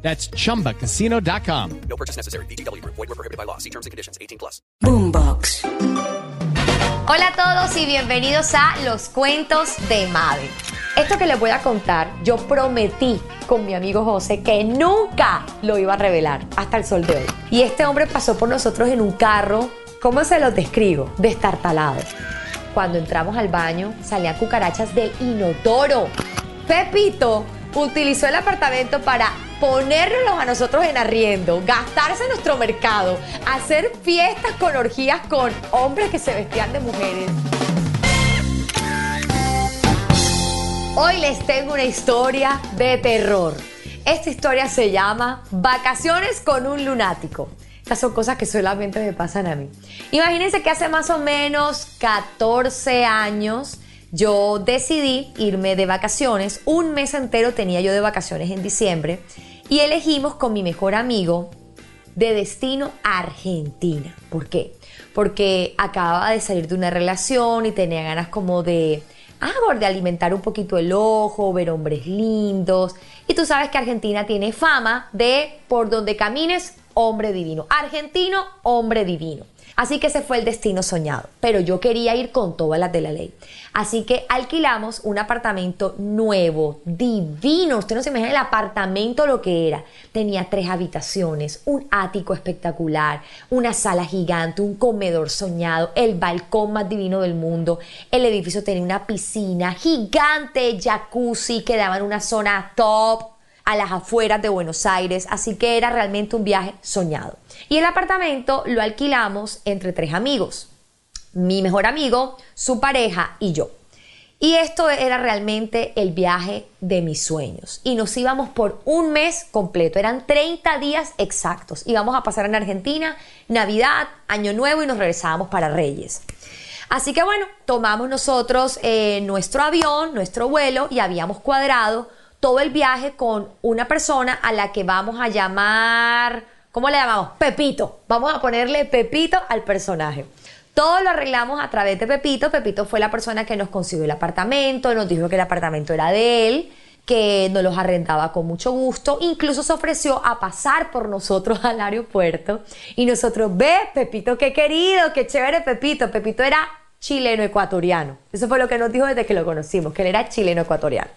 That's chumbacasino.com. No purchase necessary. BGW. Void were prohibited by law. See terms and conditions. 18 plus. Boombox. Hola a todos y bienvenidos a Los Cuentos de Mave. Esto que les voy a contar, yo prometí con mi amigo José que nunca lo iba a revelar hasta el sol de hoy. Y este hombre pasó por nosotros en un carro, ¿cómo se los describo? Destartalado. Cuando entramos al baño, salían cucarachas del inodoro. Pepito utilizó el apartamento para ponernos a nosotros en arriendo, gastarse nuestro mercado, hacer fiestas con orgías con hombres que se vestían de mujeres. Hoy les tengo una historia de terror. Esta historia se llama Vacaciones con un lunático. Estas son cosas que solamente me pasan a mí. Imagínense que hace más o menos 14 años yo decidí irme de vacaciones. Un mes entero tenía yo de vacaciones en diciembre y elegimos con mi mejor amigo de destino Argentina. ¿Por qué? Porque acababa de salir de una relación y tenía ganas como de, ah, de alimentar un poquito el ojo, ver hombres lindos. Y tú sabes que Argentina tiene fama de por donde camines, hombre divino. Argentino, hombre divino. Así que ese fue el destino soñado. Pero yo quería ir con todas las de la ley. Así que alquilamos un apartamento nuevo, divino. Usted no se imagina el apartamento lo que era. Tenía tres habitaciones, un ático espectacular, una sala gigante, un comedor soñado, el balcón más divino del mundo. El edificio tenía una piscina gigante, jacuzzi que daba en una zona top a las afueras de Buenos Aires, así que era realmente un viaje soñado. Y el apartamento lo alquilamos entre tres amigos, mi mejor amigo, su pareja y yo. Y esto era realmente el viaje de mis sueños. Y nos íbamos por un mes completo. Eran 30 días exactos. Íbamos a pasar en Argentina, Navidad, Año Nuevo y nos regresábamos para Reyes. Así que bueno, tomamos nosotros eh, nuestro avión, nuestro vuelo y habíamos cuadrado todo el viaje con una persona a la que vamos a llamar, ¿cómo le llamamos? Pepito. Vamos a ponerle Pepito al personaje. Todo lo arreglamos a través de Pepito. Pepito fue la persona que nos consiguió el apartamento, nos dijo que el apartamento era de él, que nos los arrendaba con mucho gusto. Incluso se ofreció a pasar por nosotros al aeropuerto. Y nosotros, ve, Pepito, qué querido, qué chévere Pepito. Pepito era chileno-ecuatoriano. Eso fue lo que nos dijo desde que lo conocimos, que él era chileno-ecuatoriano.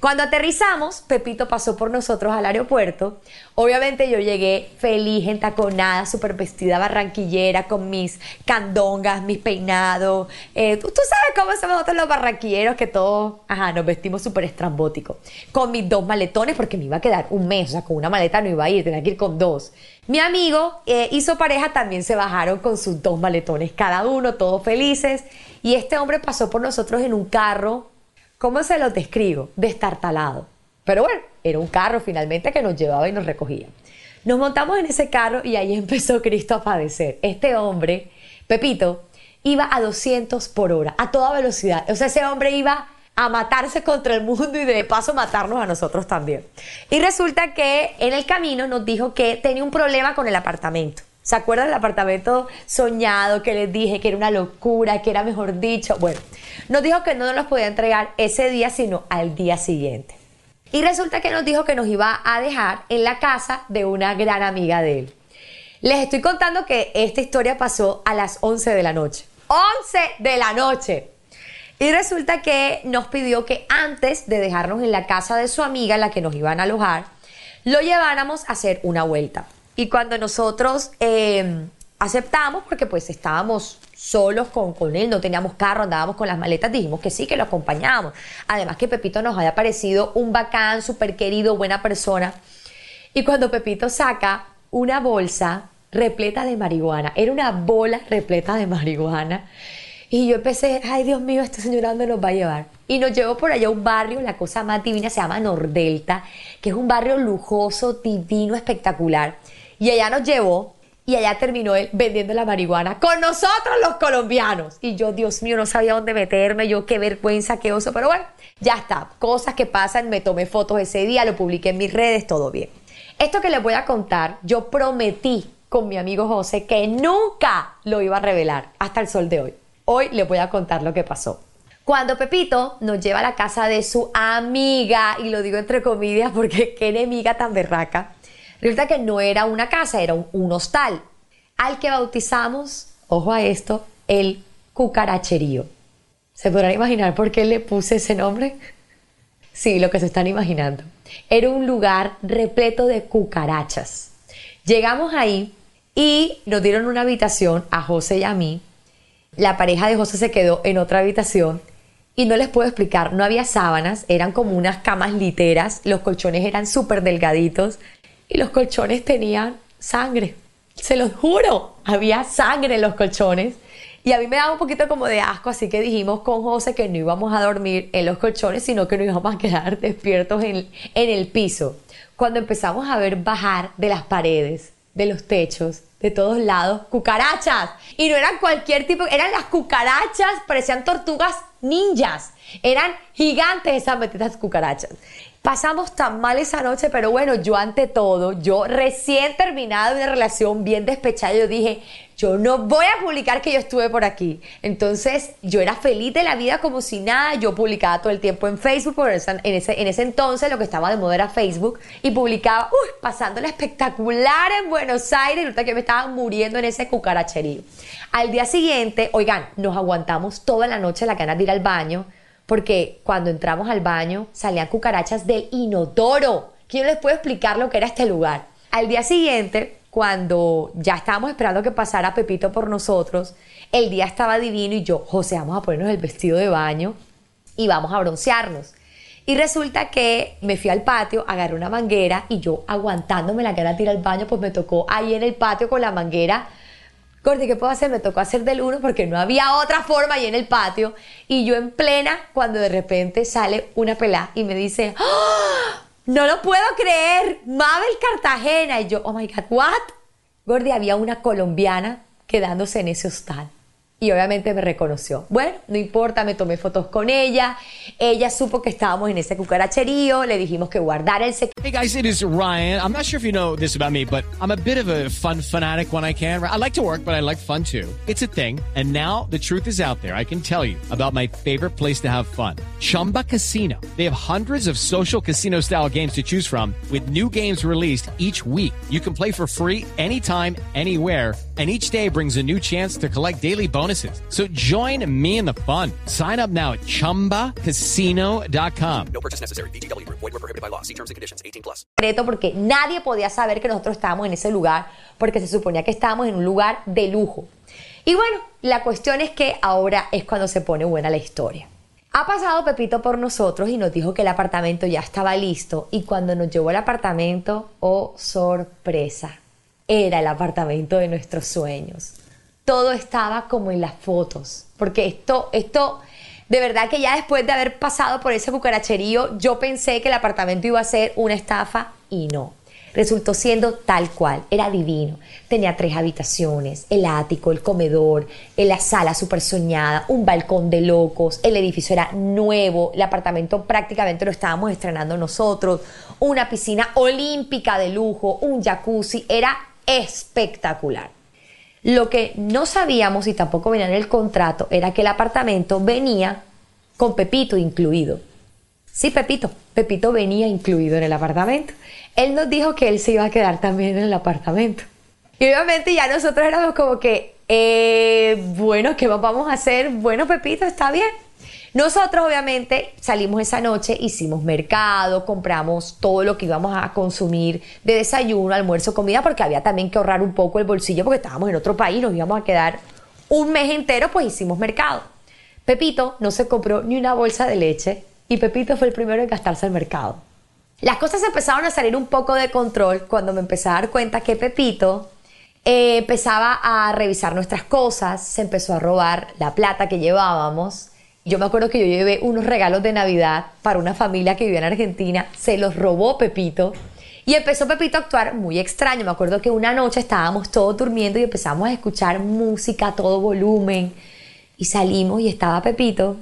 Cuando aterrizamos, Pepito pasó por nosotros al aeropuerto. Obviamente yo llegué feliz, entaconada, súper vestida barranquillera, con mis candongas, mis peinados. Eh, ¿tú, sabes cómo somos nosotros los barranquilleros, que todos, ajá, nos vestimos súper estrambóticos. Con mis dos maletones, porque me iba a quedar un mes, o sea, con una maleta no iba a ir, tenía que ir con dos. Mi amigo eh, y su pareja también se bajaron con sus dos maletones, cada uno, todos felices. Y este hombre pasó por nosotros en un carro ¿Cómo se los describo? Destartalado. Pero bueno, era un carro finalmente que nos llevaba y nos recogía. Nos montamos en ese carro y ahí empezó Cristo a padecer. Este hombre, Pepito, iba a 200 por hora, a toda velocidad. O sea, ese hombre iba a matarse contra el mundo y de paso matarnos a nosotros también. Y resulta que en el camino nos dijo que tenía un problema con el apartamento. ¿Se acuerdan del apartamento soñado que les dije que era una locura, que era mejor dicho? Bueno, nos dijo que no nos los podía entregar ese día, sino al día siguiente. Y resulta que nos dijo que nos iba a dejar en la casa de una gran amiga de él. Les estoy contando que esta historia pasó a las 11 de la noche. 11 de la noche. Y resulta que nos pidió que antes de dejarnos en la casa de su amiga, la que nos iban a alojar, lo lleváramos a hacer una vuelta. Y cuando nosotros em, aceptamos, porque pues estábamos solos con, con, él, no teníamos carro, andábamos con las maletas, dijimos que sí, que lo acompañábamos. Además que Pepito nos había parecido un bacán, súper querido, buena persona. Y cuando Pepito saca una bolsa repleta de marihuana, era una bola repleta de marihuana. Y yo empecé, ay Dios mío, este señor dónde nos va a llevar. Y nos llevó por allá a un barrio, la cosa más divina se llama Nordelta, que es un barrio lujoso, divino, espectacular. Y allá nos llevó y allá terminó él vendiendo la marihuana con nosotros los colombianos. Y yo, Dios mío, no sabía dónde meterme, yo qué vergüenza, qué oso, pero bueno, ya está, cosas que pasan, me tomé fotos ese día, lo publiqué en mis redes, todo bien. Esto que les voy a contar, yo prometí con mi amigo José que nunca lo iba a revelar hasta el sol de hoy. Hoy les voy a contar lo que pasó. Cuando Pepito nos lleva a la casa de su amiga, y lo digo entre comillas porque qué enemiga tan berraca, resulta que no era una casa, era un, hostal, al que bautizamos, ojo a esto, el cucaracherío. ¿Se podrán imaginar por qué le puse ese nombre? Sí, lo que se están imaginando. Era un lugar repleto de cucarachas. Llegamos ahí y nos dieron una habitación a José y a mí. La pareja de José se quedó en otra habitación y no les puedo explicar, no había sábanas, eran como unas camas literas, los colchones eran súper delgaditos y los colchones tenían sangre. Se los juro, había sangre en los colchones. Y a mí me daba un poquito como de asco, así que dijimos con José que no íbamos a dormir en los colchones, sino que nos íbamos a quedar despiertos en, en el piso. Cuando empezamos a ver bajar de las paredes, de los techos, de todos lados, cucarachas. Y no eran cualquier tipo, eran las cucarachas, parecían tortugas ninjas. Eran gigantes esas metidas cucarachas. Pasamos tan mal esa noche, pero bueno, yo ante todo, yo recién terminado una relación bien despechada, yo dije, yo no voy a publicar que yo estuve por aquí. Entonces, yo era feliz de la vida como si nada, yo publicaba todo el tiempo en Facebook, ese, en ese entonces lo que estaba de moda era Facebook, y publicaba, uy, pasándola espectacular en Buenos Aires, resulta que me estaba muriendo en ese cucaracherío. Al día siguiente, oigan, nos aguantamos toda la noche la ganas de ir al baño, porque cuando entramos al baño salían cucarachas del inodoro. ¿Quién les puede explicar lo que era este lugar? Al día siguiente, cuando ya estábamos esperando que pasara Pepito por nosotros, el día estaba divino y yo, José, vamos a ponernos el vestido de baño y vamos a broncearnos. Y resulta que me fui al patio, agarré una manguera y yo aguantándome la cara de ir al baño, pues me tocó ahí en el patio con la manguera Gordi, ¿qué puedo hacer? Me tocó hacer del uno porque no había otra forma ahí en el patio. Y yo en plena, cuando de repente sale una pelá y me dice, ¡Ah! no lo puedo creer, Mabel Cartagena. Y yo, oh my God, what? Gordi, había una colombiana quedándose en ese hostal y obviamente me reconoció. Bueno, no importa, me tomé fotos con ella. Ella supo que estábamos en ese cucaracherío. Le dijimos que guardara el secreto. Hey guys, it is Ryan. I'm not sure if you know this about me, but I'm a bit of a fun fanatic when I can. I like to work, but I like fun too. It's a thing. And now the truth is out there. I can tell you about my favorite place to have fun. Chumba Casino. They have hundreds of social casino style games to choose from with new games released each week. You can play for free anytime, anywhere. And each day brings a new chance to collect daily bonuses bonuses. So join me in the fun. Sign up now at chumbacasino.com. No purchase necessary. BGW. Void were prohibited by law. See terms and conditions 18 plus. Porque nadie podía saber que nosotros estábamos en ese lugar porque se suponía que estábamos en un lugar de lujo. Y bueno, la cuestión es que ahora es cuando se pone buena la historia. Ha pasado Pepito por nosotros y nos dijo que el apartamento ya estaba listo y cuando nos llevó al apartamento, oh sorpresa, era el apartamento de nuestros sueños todo estaba como en las fotos. Porque esto, esto, de verdad que ya después de haber pasado por ese cucaracherío, yo pensé que el apartamento iba a ser una estafa y no. Resultó siendo tal cual, era divino. Tenía tres habitaciones, el ático, el comedor, la sala súper soñada, un balcón de locos, el edificio era nuevo, el apartamento prácticamente lo estábamos estrenando nosotros, una piscina olímpica de lujo, un jacuzzi, era espectacular. Lo que no sabíamos y tampoco venía en el contrato era que el apartamento venía con Pepito incluido. Sí, Pepito, Pepito venía incluido en el apartamento. Él nos dijo que él se iba a quedar también en el apartamento. Y obviamente ya nosotros éramos como que, eh, bueno, ¿qué vamos a hacer? Bueno, Pepito, está bien. Nosotros obviamente salimos esa noche, hicimos mercado, compramos todo lo que íbamos a consumir de desayuno, almuerzo, comida, porque había también que ahorrar un poco el bolsillo porque estábamos en otro país, nos íbamos a quedar un mes entero, pues hicimos mercado. Pepito no se compró ni una bolsa de leche y Pepito fue el primero en gastarse el mercado. Las cosas empezaron a salir un poco de control cuando me empecé a dar cuenta que Pepito eh, empezaba a revisar nuestras cosas, se empezó a robar la plata que llevábamos yo me acuerdo que yo llevé unos regalos de Navidad para una familia que vivía en Argentina, se los robó Pepito. Y empezó Pepito a actuar muy extraño. Me acuerdo que una noche estábamos todos durmiendo y empezamos a escuchar música a todo volumen. Y salimos y estaba Pepito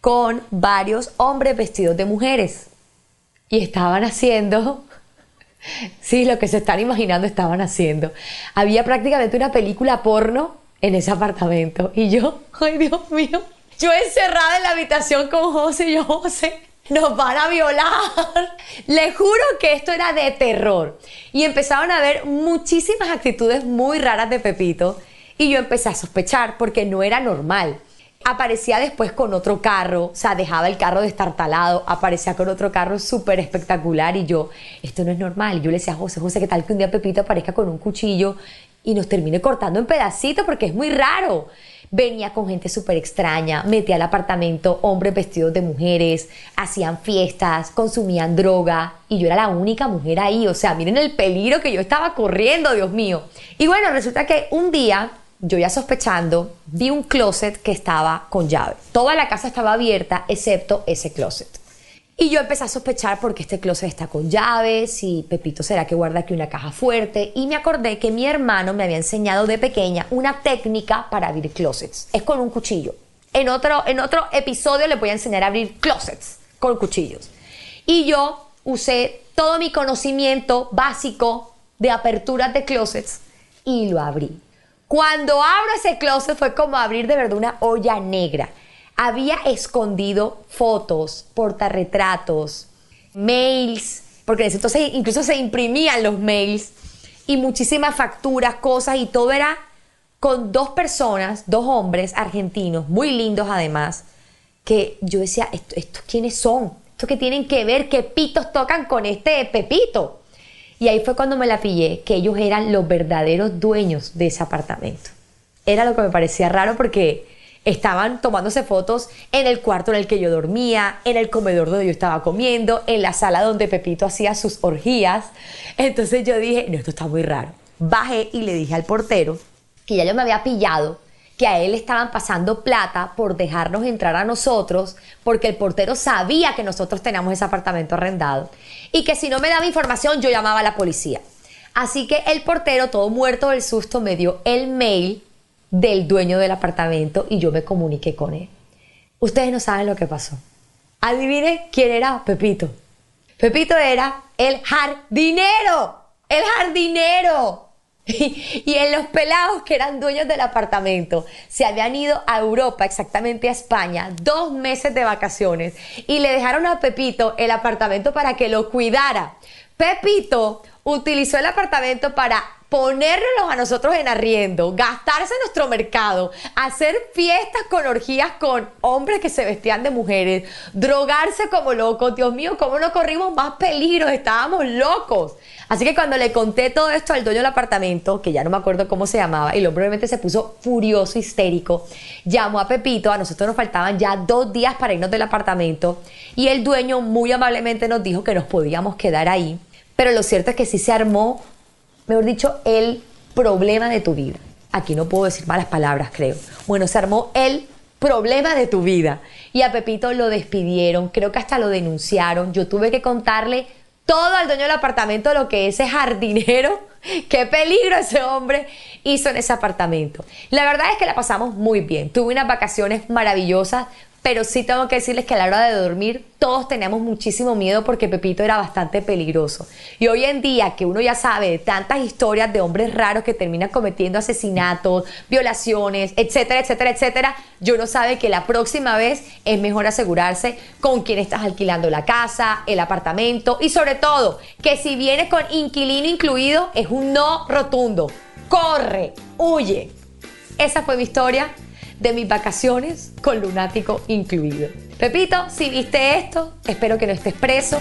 con varios hombres vestidos de mujeres. Y estaban haciendo Sí, lo que se están imaginando estaban haciendo. Había prácticamente una película porno en ese apartamento. Y yo, ay Dios mío, yo encerrada en la habitación con José y yo, José, nos van a violar. Le juro que esto era de terror. Y empezaron a ver muchísimas actitudes muy raras de Pepito. Y yo empecé a sospechar porque no era normal aparecía después con otro carro, o sea, dejaba el carro destartalado, aparecía con otro carro súper espectacular y yo, esto no es normal. Yo le decía a José, José, ¿qué tal que un día Pepito aparezca con un cuchillo y nos termine cortando en pedacitos porque es muy raro? Venía con gente súper extraña, metía al apartamento hombres vestidos de mujeres, hacían fiestas, consumían droga y yo era la única mujer ahí. O sea, miren el peligro que yo estaba corriendo, Dios mío. Y bueno, resulta que un día yo ya sospechando, vi un closet que estaba con llave. Toda la casa estaba abierta excepto ese closet. Y yo empecé a sospechar porque este closet está con llaves y Pepito será que guarda aquí una caja fuerte. Y me acordé que mi hermano me había enseñado de pequeña una técnica para abrir closets. Es con un cuchillo. En otro, en otro episodio le voy a enseñar a abrir closets con cuchillos. Y yo usé todo mi conocimiento básico de aperturas de closets y lo abrí. Cuando abro ese closet fue como abrir de verdad una olla negra. Había escondido fotos, portarretratos, mails, porque entonces incluso se imprimían los mails y muchísimas facturas, cosas y todo era con dos personas, dos hombres argentinos, muy lindos además, que yo decía, ¿estos quiénes son? ¿Estos que tienen que ver? ¿Qué pitos tocan con este Pepito? Y ahí fue cuando me la pillé, que ellos eran los verdaderos dueños de ese apartamento. Era lo que me parecía raro porque estaban tomándose fotos en el cuarto en el que yo dormía, en el comedor donde yo estaba comiendo, en la sala donde Pepito hacía sus orgías. Entonces yo dije, no, esto está muy raro. Bajé y le dije al portero que ya yo me había pillado que a él estaban pasando plata por dejarnos entrar a nosotros, porque el portero sabía que nosotros teníamos ese apartamento arrendado y que si no me daba información yo llamaba a la policía. Así que el portero, todo muerto del susto, me dio el mail del dueño del apartamento y yo me comuniqué con él. Ustedes no saben lo que pasó. Adivinen quién era Pepito. Pepito era el jardinero. El jardinero. Y, en los pelados que eran dueños del apartamento se habían ido a Europa, exactamente a España, dos meses de vacaciones y le dejaron a Pepito el apartamento para que lo cuidara. Pepito utilizó el apartamento para ponernos a nosotros en arriendo, gastarse nuestro mercado, hacer fiestas con orgías con hombres que se vestían de mujeres, drogarse como locos. Dios mío, ¿cómo no corrimos más peligros? Estábamos locos. Así que cuando le conté todo esto al dueño del apartamento, que ya no me acuerdo cómo se llamaba, y el hombre obviamente se puso furioso, histérico, llamó a Pepito, a nosotros nos faltaban ya dos días para irnos del apartamento, y el dueño muy amablemente nos dijo que nos podíamos quedar ahí. Pero lo cierto es que sí se armó mejor dicho, el problema de tu vida. Aquí no puedo decir malas palabras, creo. Bueno, se armó el problema de tu vida. Y a Pepito lo despidieron, creo que hasta lo denunciaron. Yo tuve que contarle todo al dueño del apartamento lo que ese jardinero, qué peligro ese hombre hizo en ese apartamento. La verdad es que la pasamos muy bien. Tuve unas vacaciones maravillosas, pero sí tengo que decirles que a la hora de dormir todos teníamos muchísimo miedo porque Pepito era bastante peligroso. Y hoy en día que uno ya sabe de tantas historias de hombres raros que terminan cometiendo asesinatos, violaciones, etcétera, etcétera, etcétera, yo no sabe que la próxima vez es mejor asegurarse con quién estás alquilando la casa, el apartamento y sobre todo que si vienes con inquilino incluido es un no rotundo. Corre, huye. Esa fue mi historia de mis vacaciones con lunático incluido. Pepito, si viste esto, espero que no estés preso.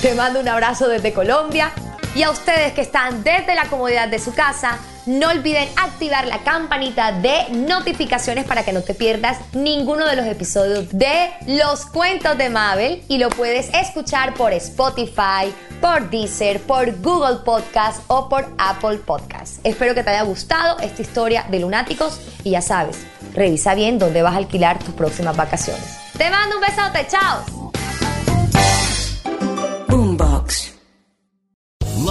Te mando un abrazo desde Colombia. Y a ustedes que están desde la comodidad de su casa, no olviden activar la campanita de notificaciones para que no te pierdas ninguno de los episodios de Los Cuentos de Mabel y lo puedes escuchar por Spotify, por Deezer, por Google Podcast o por Apple Podcast. Espero que te haya gustado esta historia de lunáticos y ya sabes, revisa bien dónde vas a alquilar tus próximas vacaciones. Te mando un besote, chao.